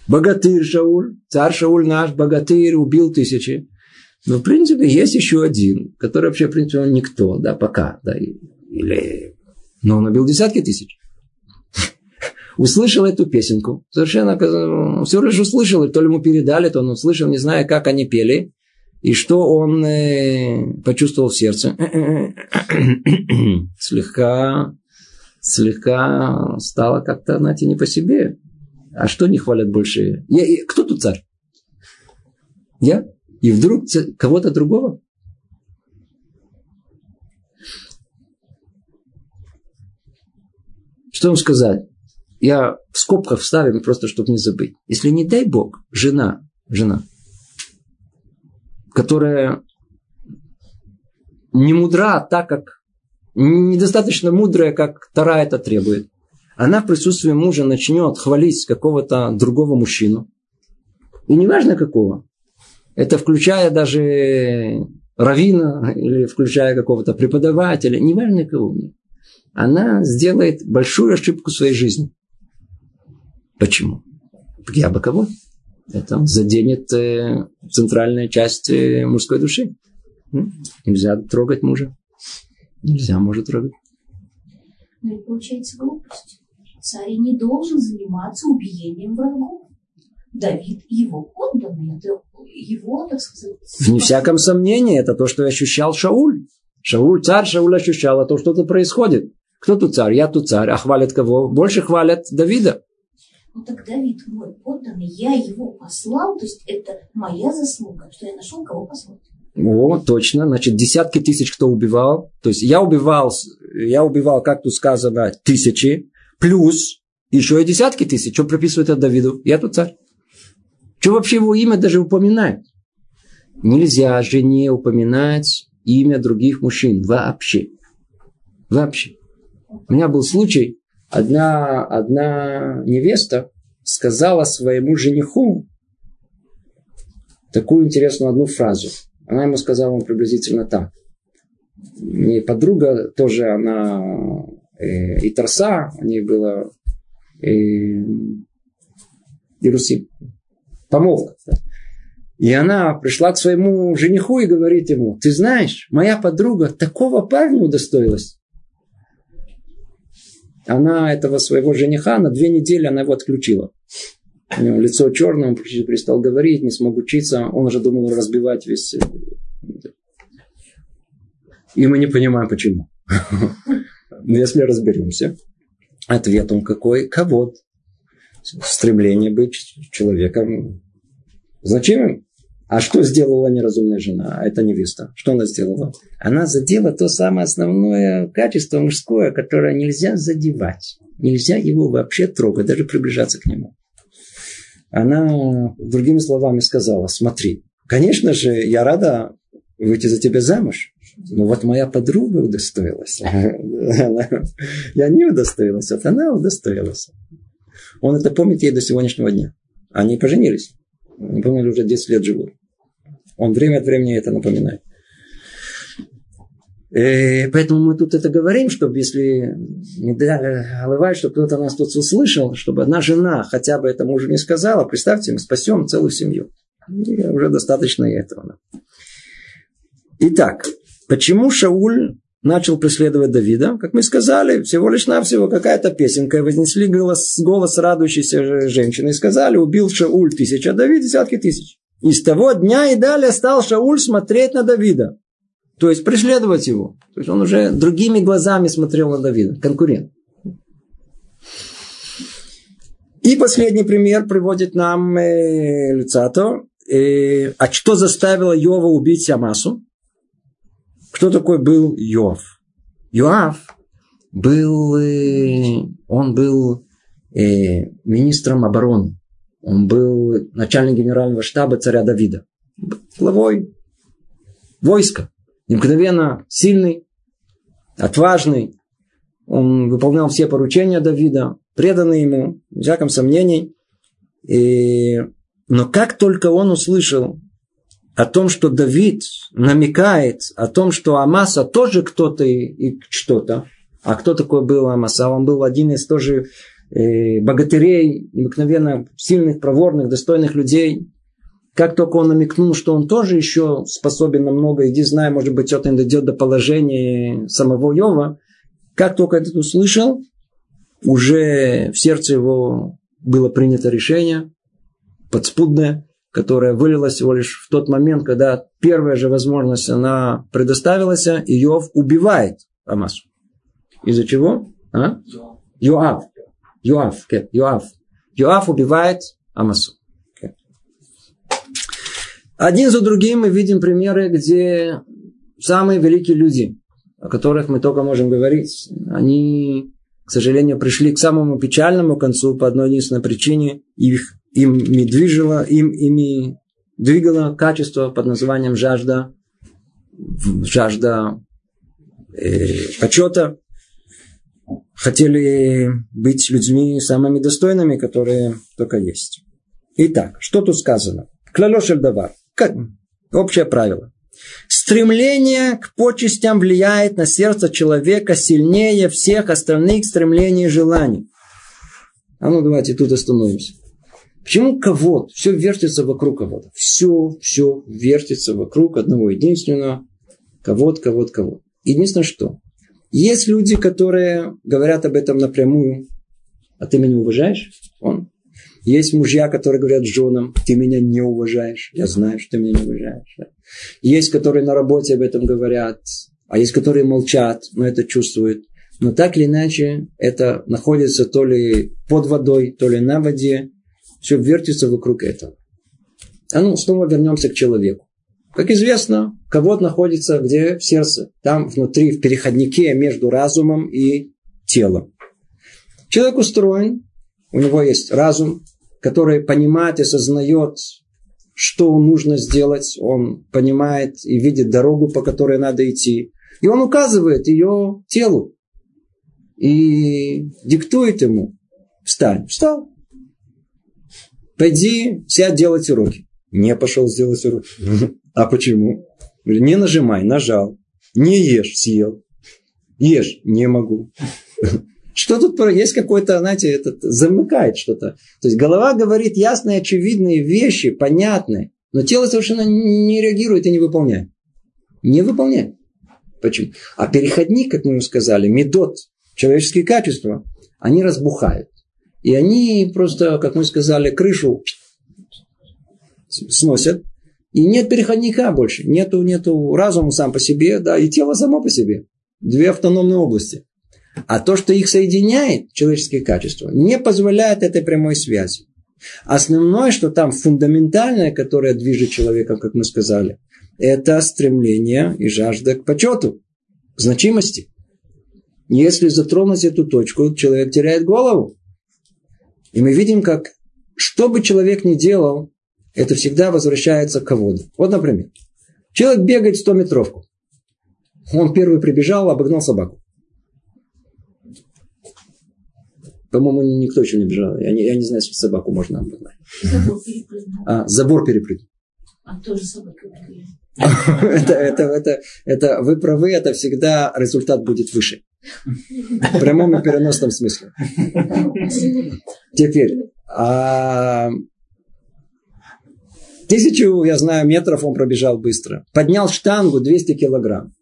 Богатырь Шауль, царь Шауль наш, богатырь, убил тысячи. Но, в принципе, есть еще один, который вообще, в принципе, он никто, да, пока, да, или... Но он убил десятки тысяч. Услышал эту песенку, совершенно, все лишь услышал, и то ли ему передали, то он услышал, не зная, как они пели, и что он э, почувствовал в сердце. слегка, слегка стало как-то, знаете, не по себе. А что не хвалят больше? Я, я, кто тут царь? Я? И вдруг кого-то другого? Что вам сказать? Я в скобках вставим, просто чтобы не забыть. Если не дай Бог, жена, жена, которая не мудра так, как недостаточно мудрая, как Тара это требует. Она в присутствии мужа начнет хвалить какого-то другого мужчину. И неважно какого. Это включая даже равина или включая какого-то преподавателя, неважно кого. Она сделает большую ошибку в своей жизни. Почему? Я бы кого? Это заденет э, центральная часть э, мужской души. Нельзя трогать мужа. Нельзя мужа трогать. Ну и получается глупость. Царь не должен заниматься убиением врагов. Давид и его подданные, это его, так сказать... Не всяком сомнении, это то, что ощущал Шауль. Шауль, царь Шауль ощущал, а то что-то происходит. Кто тут царь? Я тут царь. А хвалят кого? Больше хвалят Давида. Ну так Давид мой подданный, я его послал, то есть это моя заслуга, что я нашел кого послать. О, точно. Значит, десятки тысяч кто убивал. То есть я убивал, я убивал, как тут сказано, тысячи, плюс еще и десятки тысяч. Что прописывает это Давиду? Я тут царь. Что вообще его имя даже упоминать? Нельзя жене упоминать имя других мужчин. Вообще. Вообще. У меня был случай, одна, одна невеста сказала своему жениху такую интересную одну фразу. Она ему сказала он приблизительно так. И подруга тоже, она э, и Тарса, у ней было э, Иерусалим, помолвка. И она пришла к своему жениху и говорит ему, ты знаешь, моя подруга такого парня удостоилась. Она этого своего жениха на две недели она его отключила. У него лицо черное, он перестал говорить, не смог учиться. Он уже думал разбивать весь... Э, и мы не понимаем, почему. Если разберемся, ответ он какой? Кого? Стремление быть человеком значимым. А что сделала неразумная жена? А это невеста. Что она сделала? Она задела то самое основное качество мужское, которое нельзя задевать. Нельзя его вообще трогать, даже приближаться к нему она другими словами сказала, смотри, конечно же, я рада выйти за тебя замуж, но вот моя подруга удостоилась. Я не удостоилась, вот она удостоилась. Он это помнит ей до сегодняшнего дня. Они поженились. Не помню, уже 10 лет живут. Он время от времени это напоминает. И э, поэтому мы тут это говорим, чтобы если не наливать, чтобы кто-то нас тут услышал, чтобы одна жена хотя бы это мужу не сказала, представьте, мы спасем целую семью. И уже достаточно и этого. Итак, почему Шауль начал преследовать Давида? Как мы сказали, всего лишь навсего какая-то песенка. Вознесли голос, голос радующейся женщины и сказали, убил Шауль тысяча, а Давид десятки тысяч. И с того дня и далее стал Шауль смотреть на Давида. То есть преследовать его. То есть он уже другими глазами смотрел на Давида, конкурент. И последний пример приводит нам э, Люцато. Э, а что заставило Йова убить Ямасу? Кто такой был Йов? Йоав был, э, он был э, министром обороны. Он был начальник генерального штаба царя Давида. Главой войска. Необыкновенно сильный, отважный. Он выполнял все поручения Давида, преданный ему, без всяком сомнений. И... Но как только он услышал о том, что Давид намекает о том, что Амаса тоже кто-то и что-то, а кто такой был Амаса? Он был один из тоже э, богатырей, необыкновенно сильных, проворных, достойных людей. Как только он намекнул, что он тоже еще способен на много, иди знай, может быть, это дойдет до положения самого Йова, как только этот услышал, уже в сердце его было принято решение подспудное, которое вылилось всего лишь в тот момент, когда первая же возможность она предоставилась, и Йов убивает Амасу. Из-за чего? А? Йоав. Йоав. Йоав. Йоав убивает Амасу. Один за другим мы видим примеры, где самые великие люди, о которых мы только можем говорить, они, к сожалению, пришли к самому печальному концу по одной единственной причине. Их, им движило, им, ими двигало качество под названием жажда, жажда э, почета. Хотели быть людьми самыми достойными, которые только есть. Итак, что тут сказано? Клалошель давар. Общее правило. Стремление к почестям влияет на сердце человека сильнее всех остальных стремлений и желаний. А ну давайте тут остановимся. Почему кого-то? Все вертится вокруг кого-то. Все, все вертится вокруг одного единственного. Кого-то, кого-то, кого-то. Единственное что? Есть люди, которые говорят об этом напрямую. А ты меня уважаешь? Он есть мужья, которые говорят женам, ты меня не уважаешь. Я знаю, что ты меня не уважаешь. Есть, которые на работе об этом говорят, а есть, которые молчат, но это чувствуют. Но так или иначе, это находится то ли под водой, то ли на воде. Все вертится вокруг этого. А ну, снова вернемся к человеку. Как известно, кого-то находится где? В сердце. Там внутри, в переходнике между разумом и телом. Человек устроен, у него есть разум, который понимает и сознает, что нужно сделать, он понимает и видит дорогу, по которой надо идти. И он указывает ее телу и диктует ему. Встань. Встал. Пойди, сядь делать уроки. Не пошел сделать уроки. А почему? Не нажимай, нажал. Не ешь, съел. Ешь, не могу. Что тут есть какой-то, знаете, этот, замыкает что-то. То есть голова говорит ясные, очевидные вещи, понятные, но тело совершенно не реагирует и не выполняет. Не выполняет. Почему? А переходник, как мы уже сказали, медот, человеческие качества, они разбухают. И они просто, как мы сказали, крышу сносят. И нет переходника больше. Нету, нету разума сам по себе, да, и тело само по себе. Две автономные области. А то, что их соединяет, человеческие качества, не позволяет этой прямой связи. Основное, что там фундаментальное, которое движет человеком, как мы сказали, это стремление и жажда к почету, к значимости. Если затронуть эту точку, человек теряет голову. И мы видим, как что бы человек ни делал, это всегда возвращается к кого-то. Вот, например, человек бегает 100-метровку. Он первый прибежал, обогнал собаку. По-моему, никто еще не бежал. Я не, я не знаю, если собаку можно обогнать. Забор перепрыгнул. А, забор перепрыгнул. А тоже собака это, это, это, это, вы правы, это всегда результат будет выше. Прямом и переносном смысле. Теперь, а, тысячу, я знаю, метров он пробежал быстро. Поднял штангу 200 килограмм.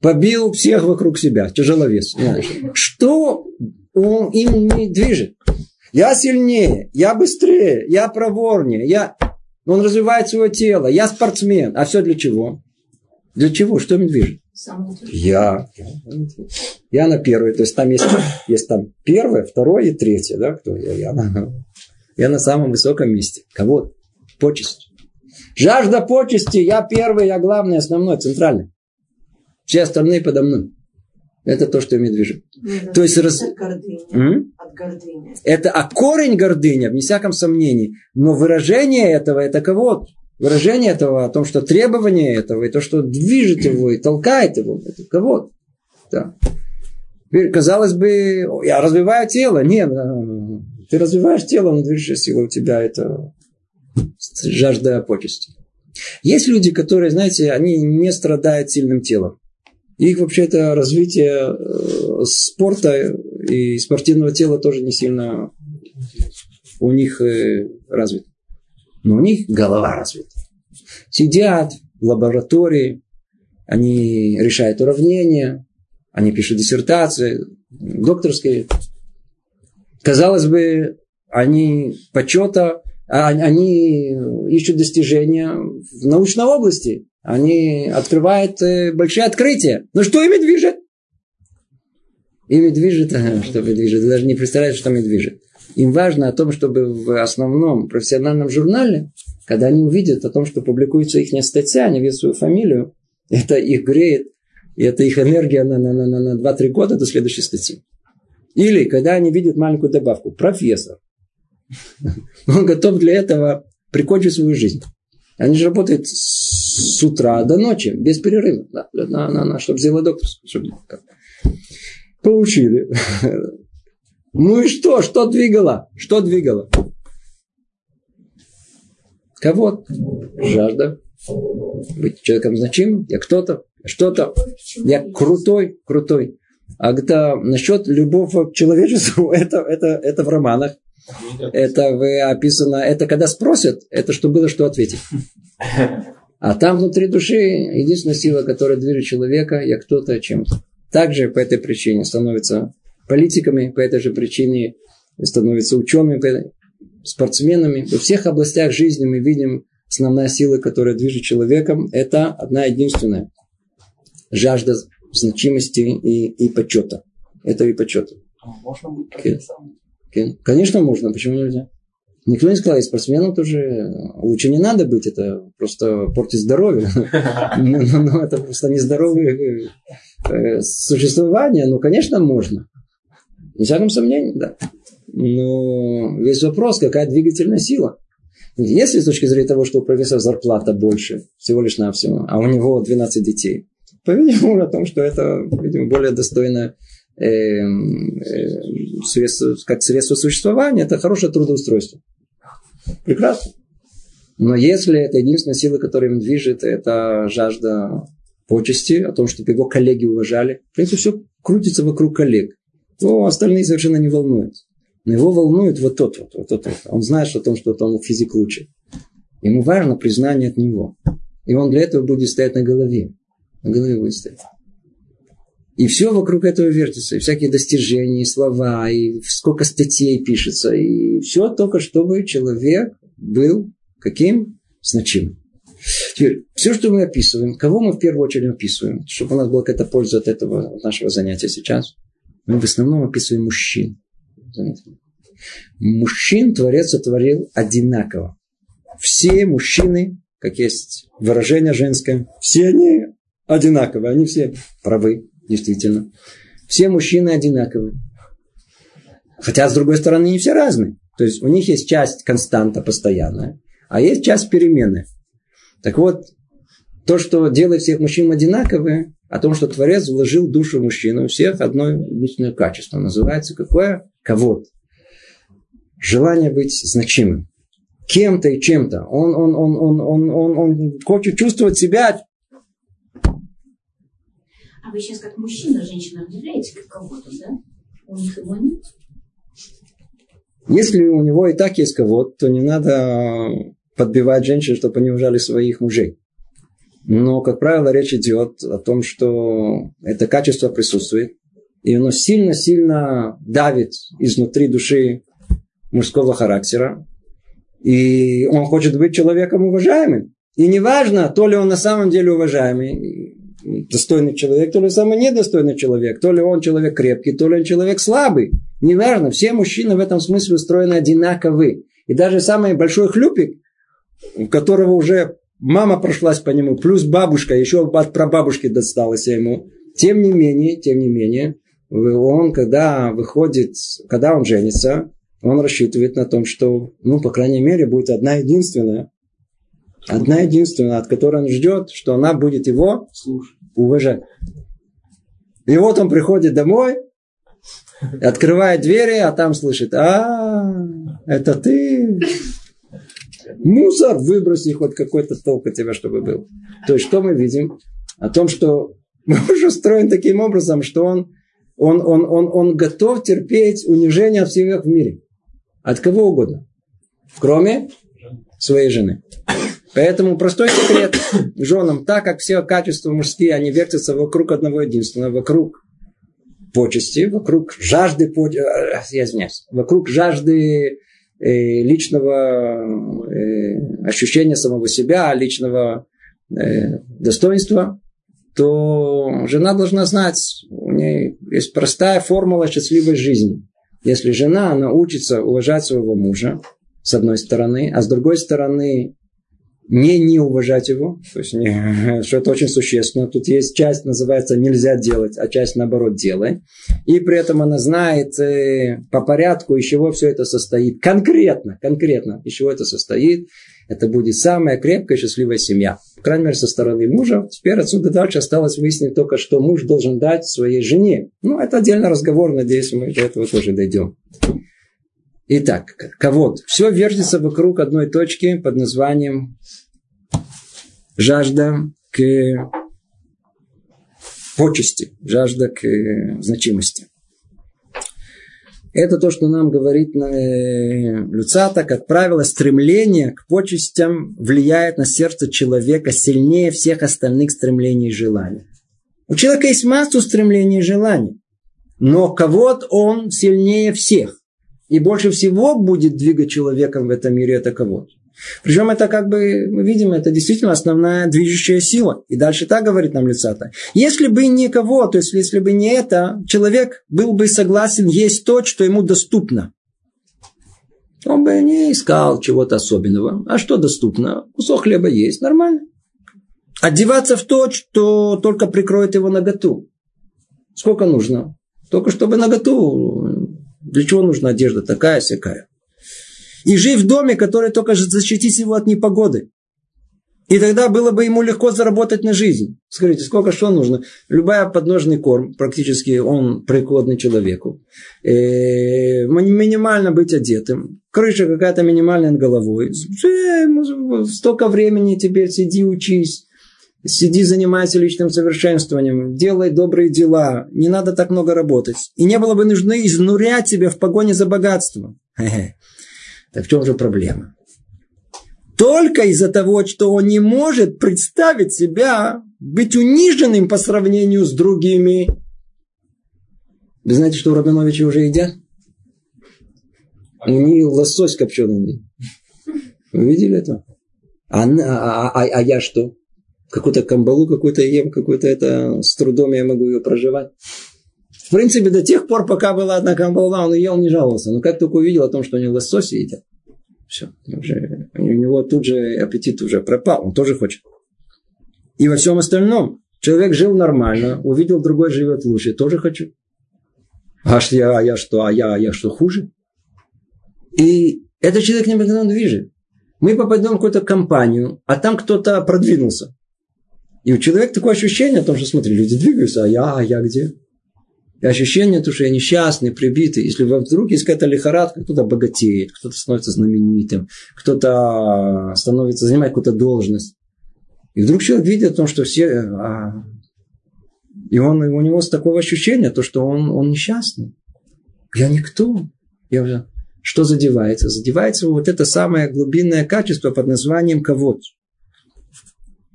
Побил всех вокруг себя, тяжеловес. Что он им не движет. Я сильнее, я быстрее, я проворнее, я... Он развивает свое тело, я спортсмен. А все для чего? Для чего? Что им движет? Я. Я на первой. То есть там есть, есть там первое, второе и третье. Да? Кто я? Я на, я на самом высоком месте. Кого? Почесть. Жажда почести. Я первый, я главный, основной, центральный. Все остальные подо мной. Это то, что ими движет. Ну, то есть раз... от гордыни. М? От гордыни. Это а корень гордыня, вне всяком сомнении. Но выражение этого, это кого? Выражение этого о том, что требование этого, и то, что движет его и толкает его, это кого? Да. Теперь, казалось бы, я развиваю тело. Нет, ты развиваешь тело, но движущая сила у тебя это жажда почести. Есть люди, которые, знаете, они не страдают сильным телом. Их вообще это развитие э, спорта и спортивного тела тоже не сильно у них э, развито. Но у них голова развита. Сидят в лаборатории, они решают уравнения, они пишут диссертации, докторские. Казалось бы, они почета, а они ищут достижения в научной области. Они открывают э, большие открытия. Но что ими движет? Ими движет, что ими движет, даже не представляете, что ими движет. Им важно о том, чтобы в основном профессиональном журнале, когда они увидят о том, что публикуется их статья, они видят свою фамилию, это их греет, и это их энергия на, на, на, на, на 2-3 года до следующей статьи. Или когда они видят маленькую добавку, профессор. Он готов для этого прикончить свою жизнь. Они же работают с утра до ночи, без перерыва, на, на, на, чтобы сделать докторскую. Чтобы... Получили. Ну и что? Что двигало? Что двигало? Кого? Жажда. Быть человеком значимым. Я кто-то. Что-то. Я крутой. Крутой. А это насчет любовь к человечеству, это, это, это в романах. Это вы описано, это когда спросят, это что было, что ответить. А там внутри души единственная сила, которая движет человека, я кто-то чем-то. Также по этой причине становятся политиками, по этой же причине становятся учеными, спортсменами. Во всех областях жизни мы видим основная сила, которая движет человеком, это одна единственная. Жажда значимости и, и почета. Это и почета. А можно быть профессором? Конечно, можно. Почему нельзя? Никто не сказал, и спортсменом тоже лучше не надо быть, это просто портит здоровье. Но это просто нездоровое э, существование. Ну, конечно, можно. Ни всяком сомнении, да. Но весь вопрос, какая двигательная сила. Если с точки зрения того, что у профессора зарплата больше, всего лишь навсего, а у него 12 детей, по-видимому, о том, что это, видимо, более достойное э, э, средство, как средство существования, это хорошее трудоустройство. Прекрасно. Но если это единственная сила, которая им движет, это жажда почести, о том, чтобы его коллеги уважали. В принципе, все крутится вокруг коллег. То остальные совершенно не волнуют. Но его волнует вот тот вот, вот тот вот. Он знает о том, что он физик лучше. Ему важно признание от него. И он для этого будет стоять на голове. На голове будет стоять. И все вокруг этого вертится. И всякие достижения, и слова, и сколько статей пишется. И все только, чтобы человек был каким? Значимым. Теперь, все, что мы описываем, кого мы в первую очередь описываем, чтобы у нас была какая-то польза от этого от нашего занятия сейчас, мы в основном описываем мужчин. Мужчин Творец сотворил одинаково. Все мужчины, как есть выражение женское, все они одинаковые, они все правы действительно. Все мужчины одинаковые. Хотя, с другой стороны, не все разные. То есть, у них есть часть константа постоянная, а есть часть перемены. Так вот, то, что делает всех мужчин одинаковые, о том, что Творец вложил в душу мужчины, у всех одно единственное качество. Называется какое? Кого? Желание быть значимым. Кем-то и чем-то. Он, он, он, он, он, он, он хочет чувствовать себя а вы сейчас как мужчина, женщина определяете как кого-то, да? У них его нет? Если у него и так есть кого-то, то не надо подбивать женщин, чтобы они уважали своих мужей. Но, как правило, речь идет о том, что это качество присутствует, и оно сильно-сильно давит изнутри души мужского характера, и он хочет быть человеком уважаемым. И неважно, то ли он на самом деле уважаемый, достойный человек, то ли самый недостойный человек, то ли он человек крепкий, то ли он человек слабый. Неважно, все мужчины в этом смысле устроены одинаковы. И даже самый большой хлюпик, у которого уже мама прошлась по нему, плюс бабушка, еще от прабабушки досталась ему, Тем не менее, тем не менее, он, когда выходит, когда он женится, он рассчитывает на том, что, ну, по крайней мере, будет одна единственная, одна единственная, от которой он ждет, что она будет его Слушай. уважать. И вот он приходит домой, открывает двери, а там слышит, а, это ты, мусор, выброси хоть какой-то толк от тебя, чтобы был. То есть, что мы видим? О том, что муж устроен таким образом, что он, он, он, он, он готов терпеть унижение от всех в мире. От кого угодно. Кроме своей жены. Поэтому простой секрет женам, так как все качества мужские, они вертятся вокруг одного единственного, вокруг почести, вокруг жажды, я извиняюсь, вокруг жажды э, личного э, ощущения самого себя, личного э, достоинства, то жена должна знать, у нее есть простая формула счастливой жизни. Если жена научится уважать своего мужа, с одной стороны, а с другой стороны не не уважать его, то есть не, что это очень существенно. Тут есть часть, называется нельзя делать, а часть наоборот делай. И при этом она знает э, по порядку, из чего все это состоит. Конкретно, конкретно, из чего это состоит. Это будет самая крепкая счастливая семья. По крайней мере, со стороны мужа. Теперь отсюда дальше осталось выяснить только, что муж должен дать своей жене. Ну, это отдельный разговор, надеюсь, мы до этого тоже дойдем. Итак, кого Все вертится вокруг одной точки под названием жажда к почести, жажда к значимости. Это то, что нам говорит э, Люцата. Как правило, стремление к почестям влияет на сердце человека сильнее всех остальных стремлений и желаний. У человека есть массу стремлений и желаний. Но кого-то он сильнее всех. И больше всего будет двигать человеком в этом мире это кого-то. Причем это как бы, мы видим, это действительно основная движущая сила. И дальше так говорит нам Лицата. Если бы никого, то есть если бы не это, человек был бы согласен есть то, что ему доступно. Он бы не искал чего-то особенного. А что доступно? Кусок хлеба есть, нормально. Одеваться в то, что только прикроет его наготу. Сколько нужно? Только чтобы наготу. Для чего нужна одежда такая, всякая? и жить в доме, который только защитит его от непогоды. И тогда было бы ему легко заработать на жизнь. Скажите, сколько что нужно? Любая подножный корм, практически он прикладный человеку. Э, минимально быть одетым. Крыша какая-то минимальная над головой. Э, столько времени теперь сиди, учись. Сиди, занимайся личным совершенствованием, делай добрые дела, не надо так много работать. И не было бы нужно изнурять себя в погоне за богатством. Так в чем же проблема? Только из-за того, что он не может представить себя быть униженным по сравнению с другими. Вы знаете, что у Рабиновича уже едят? У них лосось копченый. Вы видели это? А, а, а, а я что? Какую-то камбалу какую-то ем, какую-то это с трудом я могу ее проживать. В принципе, до тех пор, пока была одна камбала, он ел, не жаловался. Но как только увидел о том, что они лососи едят, все, уже, у него тут же аппетит уже пропал, он тоже хочет. И во всем остальном человек жил нормально, увидел другой живет лучше, тоже хочу. А я, а я что, а я, а я что хуже? И этот человек не движет. Мы попадем в какую-то компанию, а там кто-то продвинулся. И у человека такое ощущение о том, что смотри, люди двигаются, а я, а я где? И ощущение, то, что я несчастный, прибитый. Если вдруг есть какая-то лихорадка, кто-то богатеет, кто-то становится знаменитым, кто-то становится, занимает какую-то должность. И вдруг человек видит о том, что все... А, и он, у него с такого ощущения, то, что он, он несчастный. Я никто. Я. Что задевается? Задевается вот это самое глубинное качество под названием кого-то.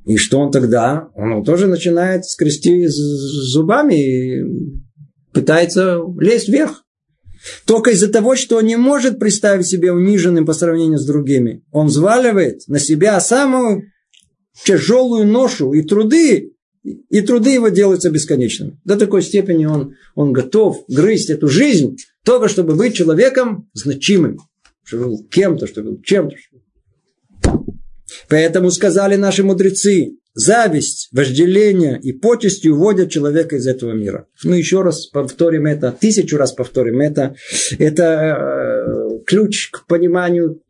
И что он тогда? Он тоже начинает скрести зубами пытается лезть вверх. Только из-за того, что он не может представить себя униженным по сравнению с другими, он взваливает на себя самую тяжелую ношу и труды, и труды его делаются бесконечными. До такой степени он, он готов грызть эту жизнь, только чтобы быть человеком значимым, чтобы был кем-то, чтобы был чем-то. Поэтому сказали наши мудрецы, зависть, вожделение и почести уводят человека из этого мира. Мы еще раз повторим это, тысячу раз повторим это. Это э, ключ к пониманию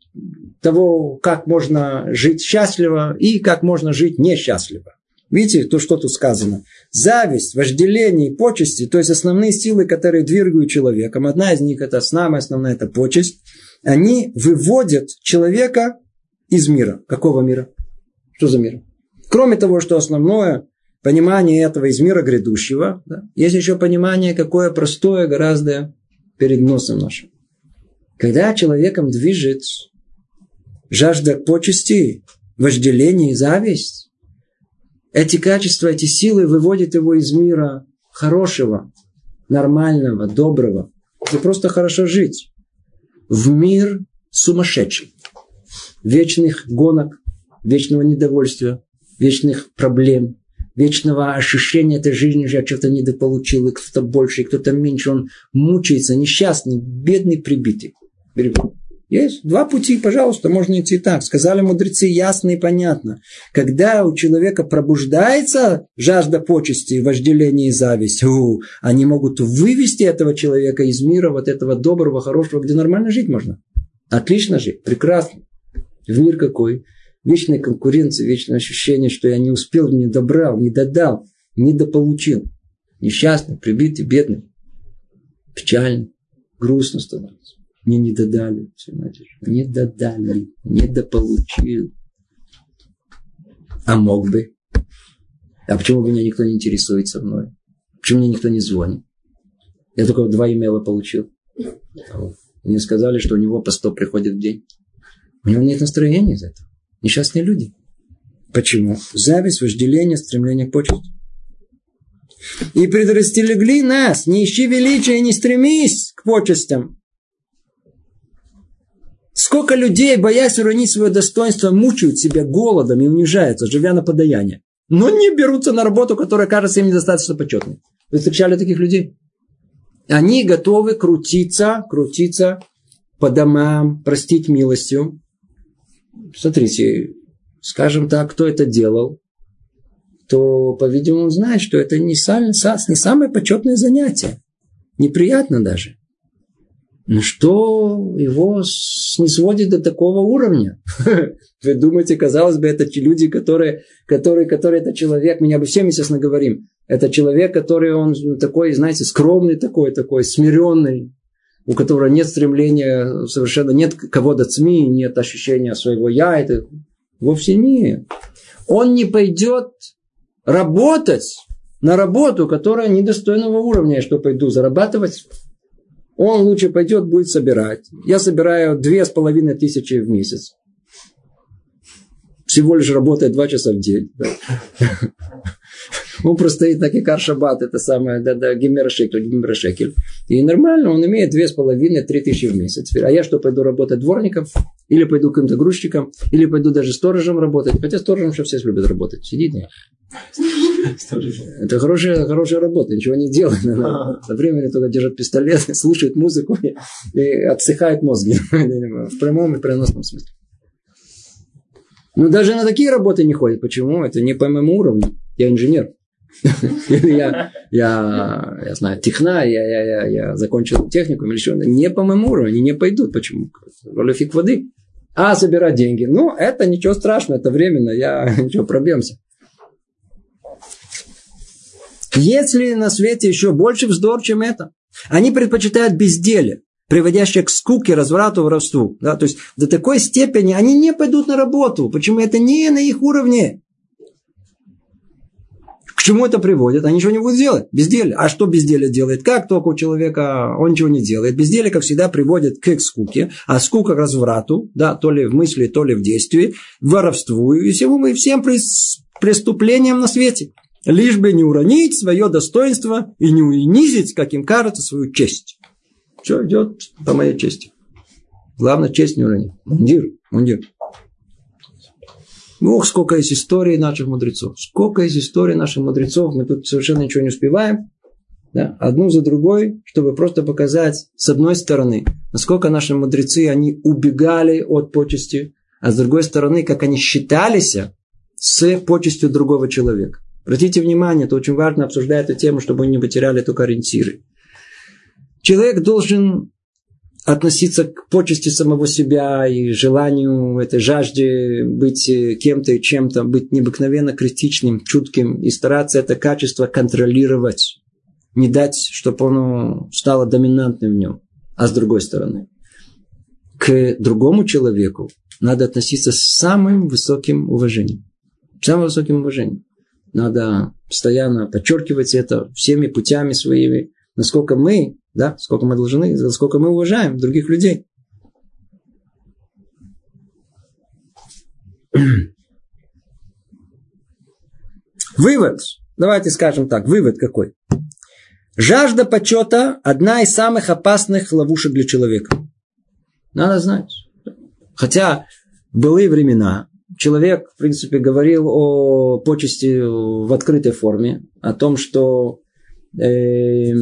того, как можно жить счастливо и как можно жить несчастливо. Видите, то, что тут сказано. Зависть, вожделение и почести, то есть основные силы, которые двигают человеком, одна из них это самая основная, это почесть, они выводят человека из мира. Какого мира? Что за мир? Кроме того, что основное понимание этого из мира грядущего, да, есть еще понимание, какое простое гораздо перед носом нашим. Когда человеком движет жажда почести, вожделение и зависть, эти качества, эти силы выводят его из мира хорошего, нормального, доброго, где просто хорошо жить, в мир сумасшедший, вечных гонок, вечного недовольствия, вечных проблем, вечного ощущения этой жизни, что я что-то недополучил, и кто-то больше, и кто-то меньше, он мучается, несчастный, бедный, прибитый. Есть два пути, пожалуйста, можно идти так. Сказали мудрецы ясно и понятно. Когда у человека пробуждается жажда почести, вожделение и зависть, у, они могут вывести этого человека из мира, вот этого доброго, хорошего, где нормально жить можно. Отлично жить, прекрасно. В мир какой? Вечная конкуренция, вечное ощущение, что я не успел, не добрал, не додал, не дополучил. Несчастный, прибитый, бедный. Печально, грустно становится. Мне не додали. Не додали. Не дополучил. А мог бы. А почему меня никто не интересуется мной? Почему мне никто не звонит? Я только два имейла получил. Мне сказали, что у него по 100 приходит в день. У него нет настроения из этого. Несчастные люди. Почему? Зависть, вожделение, стремление к почести. И предрастерегли нас, не ищи величия не стремись к почестям, Сколько людей, боясь уронить свое достоинство, мучают себя голодом и унижаются, живя на подаяние. Но не берутся на работу, которая кажется им недостаточно почетной. Вы встречали таких людей? Они готовы крутиться, крутиться по домам, простить милостью. Смотрите, скажем так, кто это делал, то, по-видимому, он знает, что это не, сам, не самое почетное занятие. Неприятно даже. Но что его не сводит до такого уровня? Вы думаете, казалось бы, это те люди, которые, которые, которые это человек, мы об всем, естественно, говорим. Это человек, который он такой, знаете, скромный такой, такой, смиренный, у которого нет стремления, совершенно нет кого-то СМИ, нет ощущения своего я, это вовсе не. Он не пойдет работать на работу, которая недостойного уровня, что пойду зарабатывать он лучше пойдет, будет собирать. Я собираю две с половиной тысячи в месяц. Всего лишь работает два часа в день. Он просто стоит на кикар шаббат, это самое, да, да, гимера шекель, гимера шекель. И нормально, он имеет две с половиной, три тысячи в месяц. А я что, пойду работать дворником? Или пойду каким-то грузчиком? Или пойду даже сторожем работать? Хотя сторожем сейчас все любят работать. Сидит, нет. Это хорошая, хорошая работа, ничего не делает. На времени только держит пистолет, слушает музыку и отсыхает мозги. В прямом и переносном смысле. Ну, даже на такие работы не ходит. Почему? Это не по моему уровню. Я инженер. я, я, я знаю, техна, я, я, я, закончил технику или. Не по моему уровню, они не пойдут. Почему? Роля фиг воды. А собирать деньги. Ну, это ничего страшного, это временно. Я, ничего, пробьемся. Если на свете еще больше вздор, чем это? Они предпочитают безделие, приводящее к скуке, разврату, воровству. Да? То есть до такой степени они не пойдут на работу. Почему это не на их уровне? К чему это приводит? Они ничего не будут делать. Безделие. А что безделие делает? Как только у человека он ничего не делает. Безделие, как всегда, приводит к скуке. А скука к разврату. Да, то ли в мысли, то ли в действии. Воровству и всему и всем преступлениям на свете лишь бы не уронить свое достоинство и не унизить, как им кажется, свою честь. Все идет по моей чести. Главное, честь не уронить. Мундир, мундир. Ох, сколько есть историй наших мудрецов. Сколько есть историй наших мудрецов. Мы тут совершенно ничего не успеваем. Да, одну за другой, чтобы просто показать, с одной стороны, насколько наши мудрецы, они убегали от почести, а с другой стороны, как они считались с почестью другого человека. Обратите внимание, это очень важно обсуждать эту тему, чтобы мы не потеряли только ориентиры. Человек должен относиться к почести самого себя и желанию, этой жажде быть кем-то и чем-то, быть необыкновенно критичным, чутким и стараться это качество контролировать. Не дать, чтобы оно стало доминантным в нем. А с другой стороны, к другому человеку надо относиться с самым высоким уважением. Самым высоким уважением. Надо постоянно подчеркивать это всеми путями своими, насколько мы да? Сколько мы должны, сколько мы уважаем других людей. Вывод. Давайте скажем так. Вывод какой? Жажда почета – одна из самых опасных ловушек для человека. Надо знать. Хотя в былые времена человек, в принципе, говорил о почести в открытой форме, о том, что э,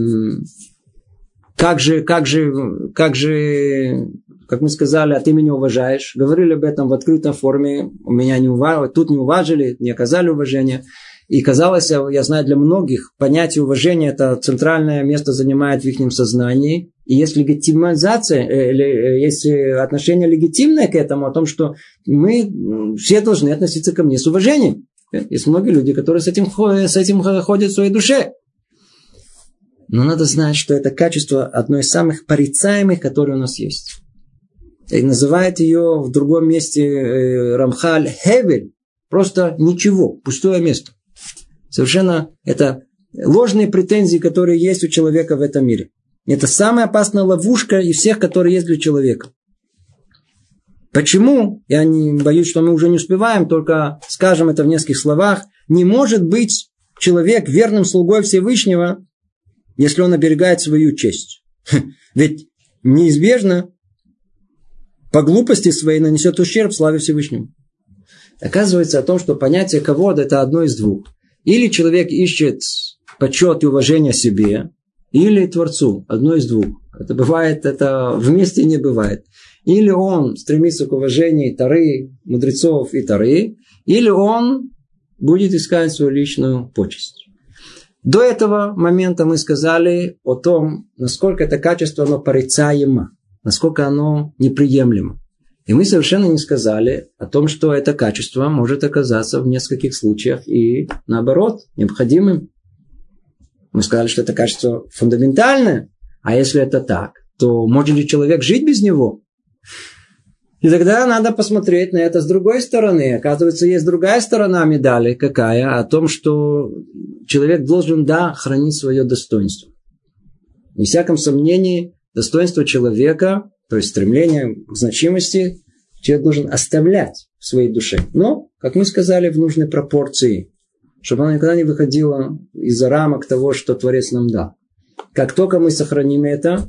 как же, как же, как же, как мы сказали, а ты меня уважаешь. Говорили об этом в открытой форме. Меня не уважали, тут не уважили, не оказали уважения. И казалось, я знаю, для многих понятие уважения это центральное место занимает в их сознании. И есть легитимизация, э, или э, есть отношение легитимное к этому, о том, что мы все должны относиться ко мне с уважением. Есть многие люди, которые с этим, с этим ходят в своей душе. Но надо знать, что это качество одно из самых порицаемых, которые у нас есть. И называет ее в другом месте э, Рамхаль Хевель. Просто ничего, пустое место. Совершенно это ложные претензии, которые есть у человека в этом мире. Это самая опасная ловушка из всех, которые есть для человека. Почему? Я не боюсь, что мы уже не успеваем, только скажем это в нескольких словах. Не может быть человек верным слугой Всевышнего, если он оберегает свою честь. Ведь неизбежно по глупости своей нанесет ущерб славе Всевышнему. Оказывается о том, что понятие кого-то это одно из двух. Или человек ищет почет и уважение себе, или Творцу. Одно из двух. Это бывает, это вместе не бывает. Или он стремится к уважению Тары, мудрецов и Тары, или он будет искать свою личную почесть. До этого момента мы сказали о том, насколько это качество оно порицаемо, насколько оно неприемлемо. И мы совершенно не сказали о том, что это качество может оказаться в нескольких случаях и наоборот необходимым. Мы сказали, что это качество фундаментальное. А если это так, то может ли человек жить без него? И тогда надо посмотреть на это с другой стороны. Оказывается, есть другая сторона медали. Какая? О том, что человек должен, да, хранить свое достоинство. Не всяком сомнении, достоинство человека, то есть стремление к значимости, человек должен оставлять в своей душе. Но, как мы сказали, в нужной пропорции, чтобы она никогда не выходила из-за рамок того, что Творец нам дал. Как только мы сохраним это,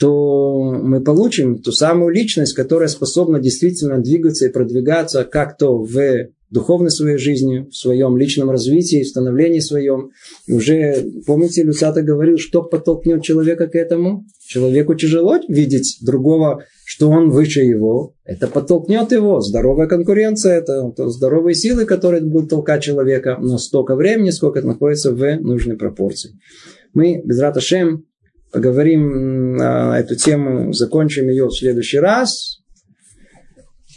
то мы получим ту самую личность, которая способна действительно двигаться и продвигаться как-то в духовной своей жизни, в своем личном развитии, становлении своем. Уже, помните, Люцата говорил, что подтолкнет человека к этому? Человеку тяжело видеть другого, что он выше его. Это подтолкнет его. Здоровая конкуренция, это, здоровые силы, которые будут толкать человека, но столько времени, сколько это находится в нужной пропорции. Мы, без Раташем, поговорим на эту тему, закончим ее в следующий раз.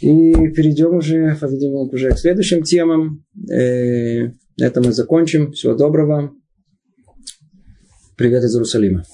И перейдем уже, по-видимому, уже к следующим темам. Э, на этом мы закончим. Всего доброго. Привет из Иерусалима.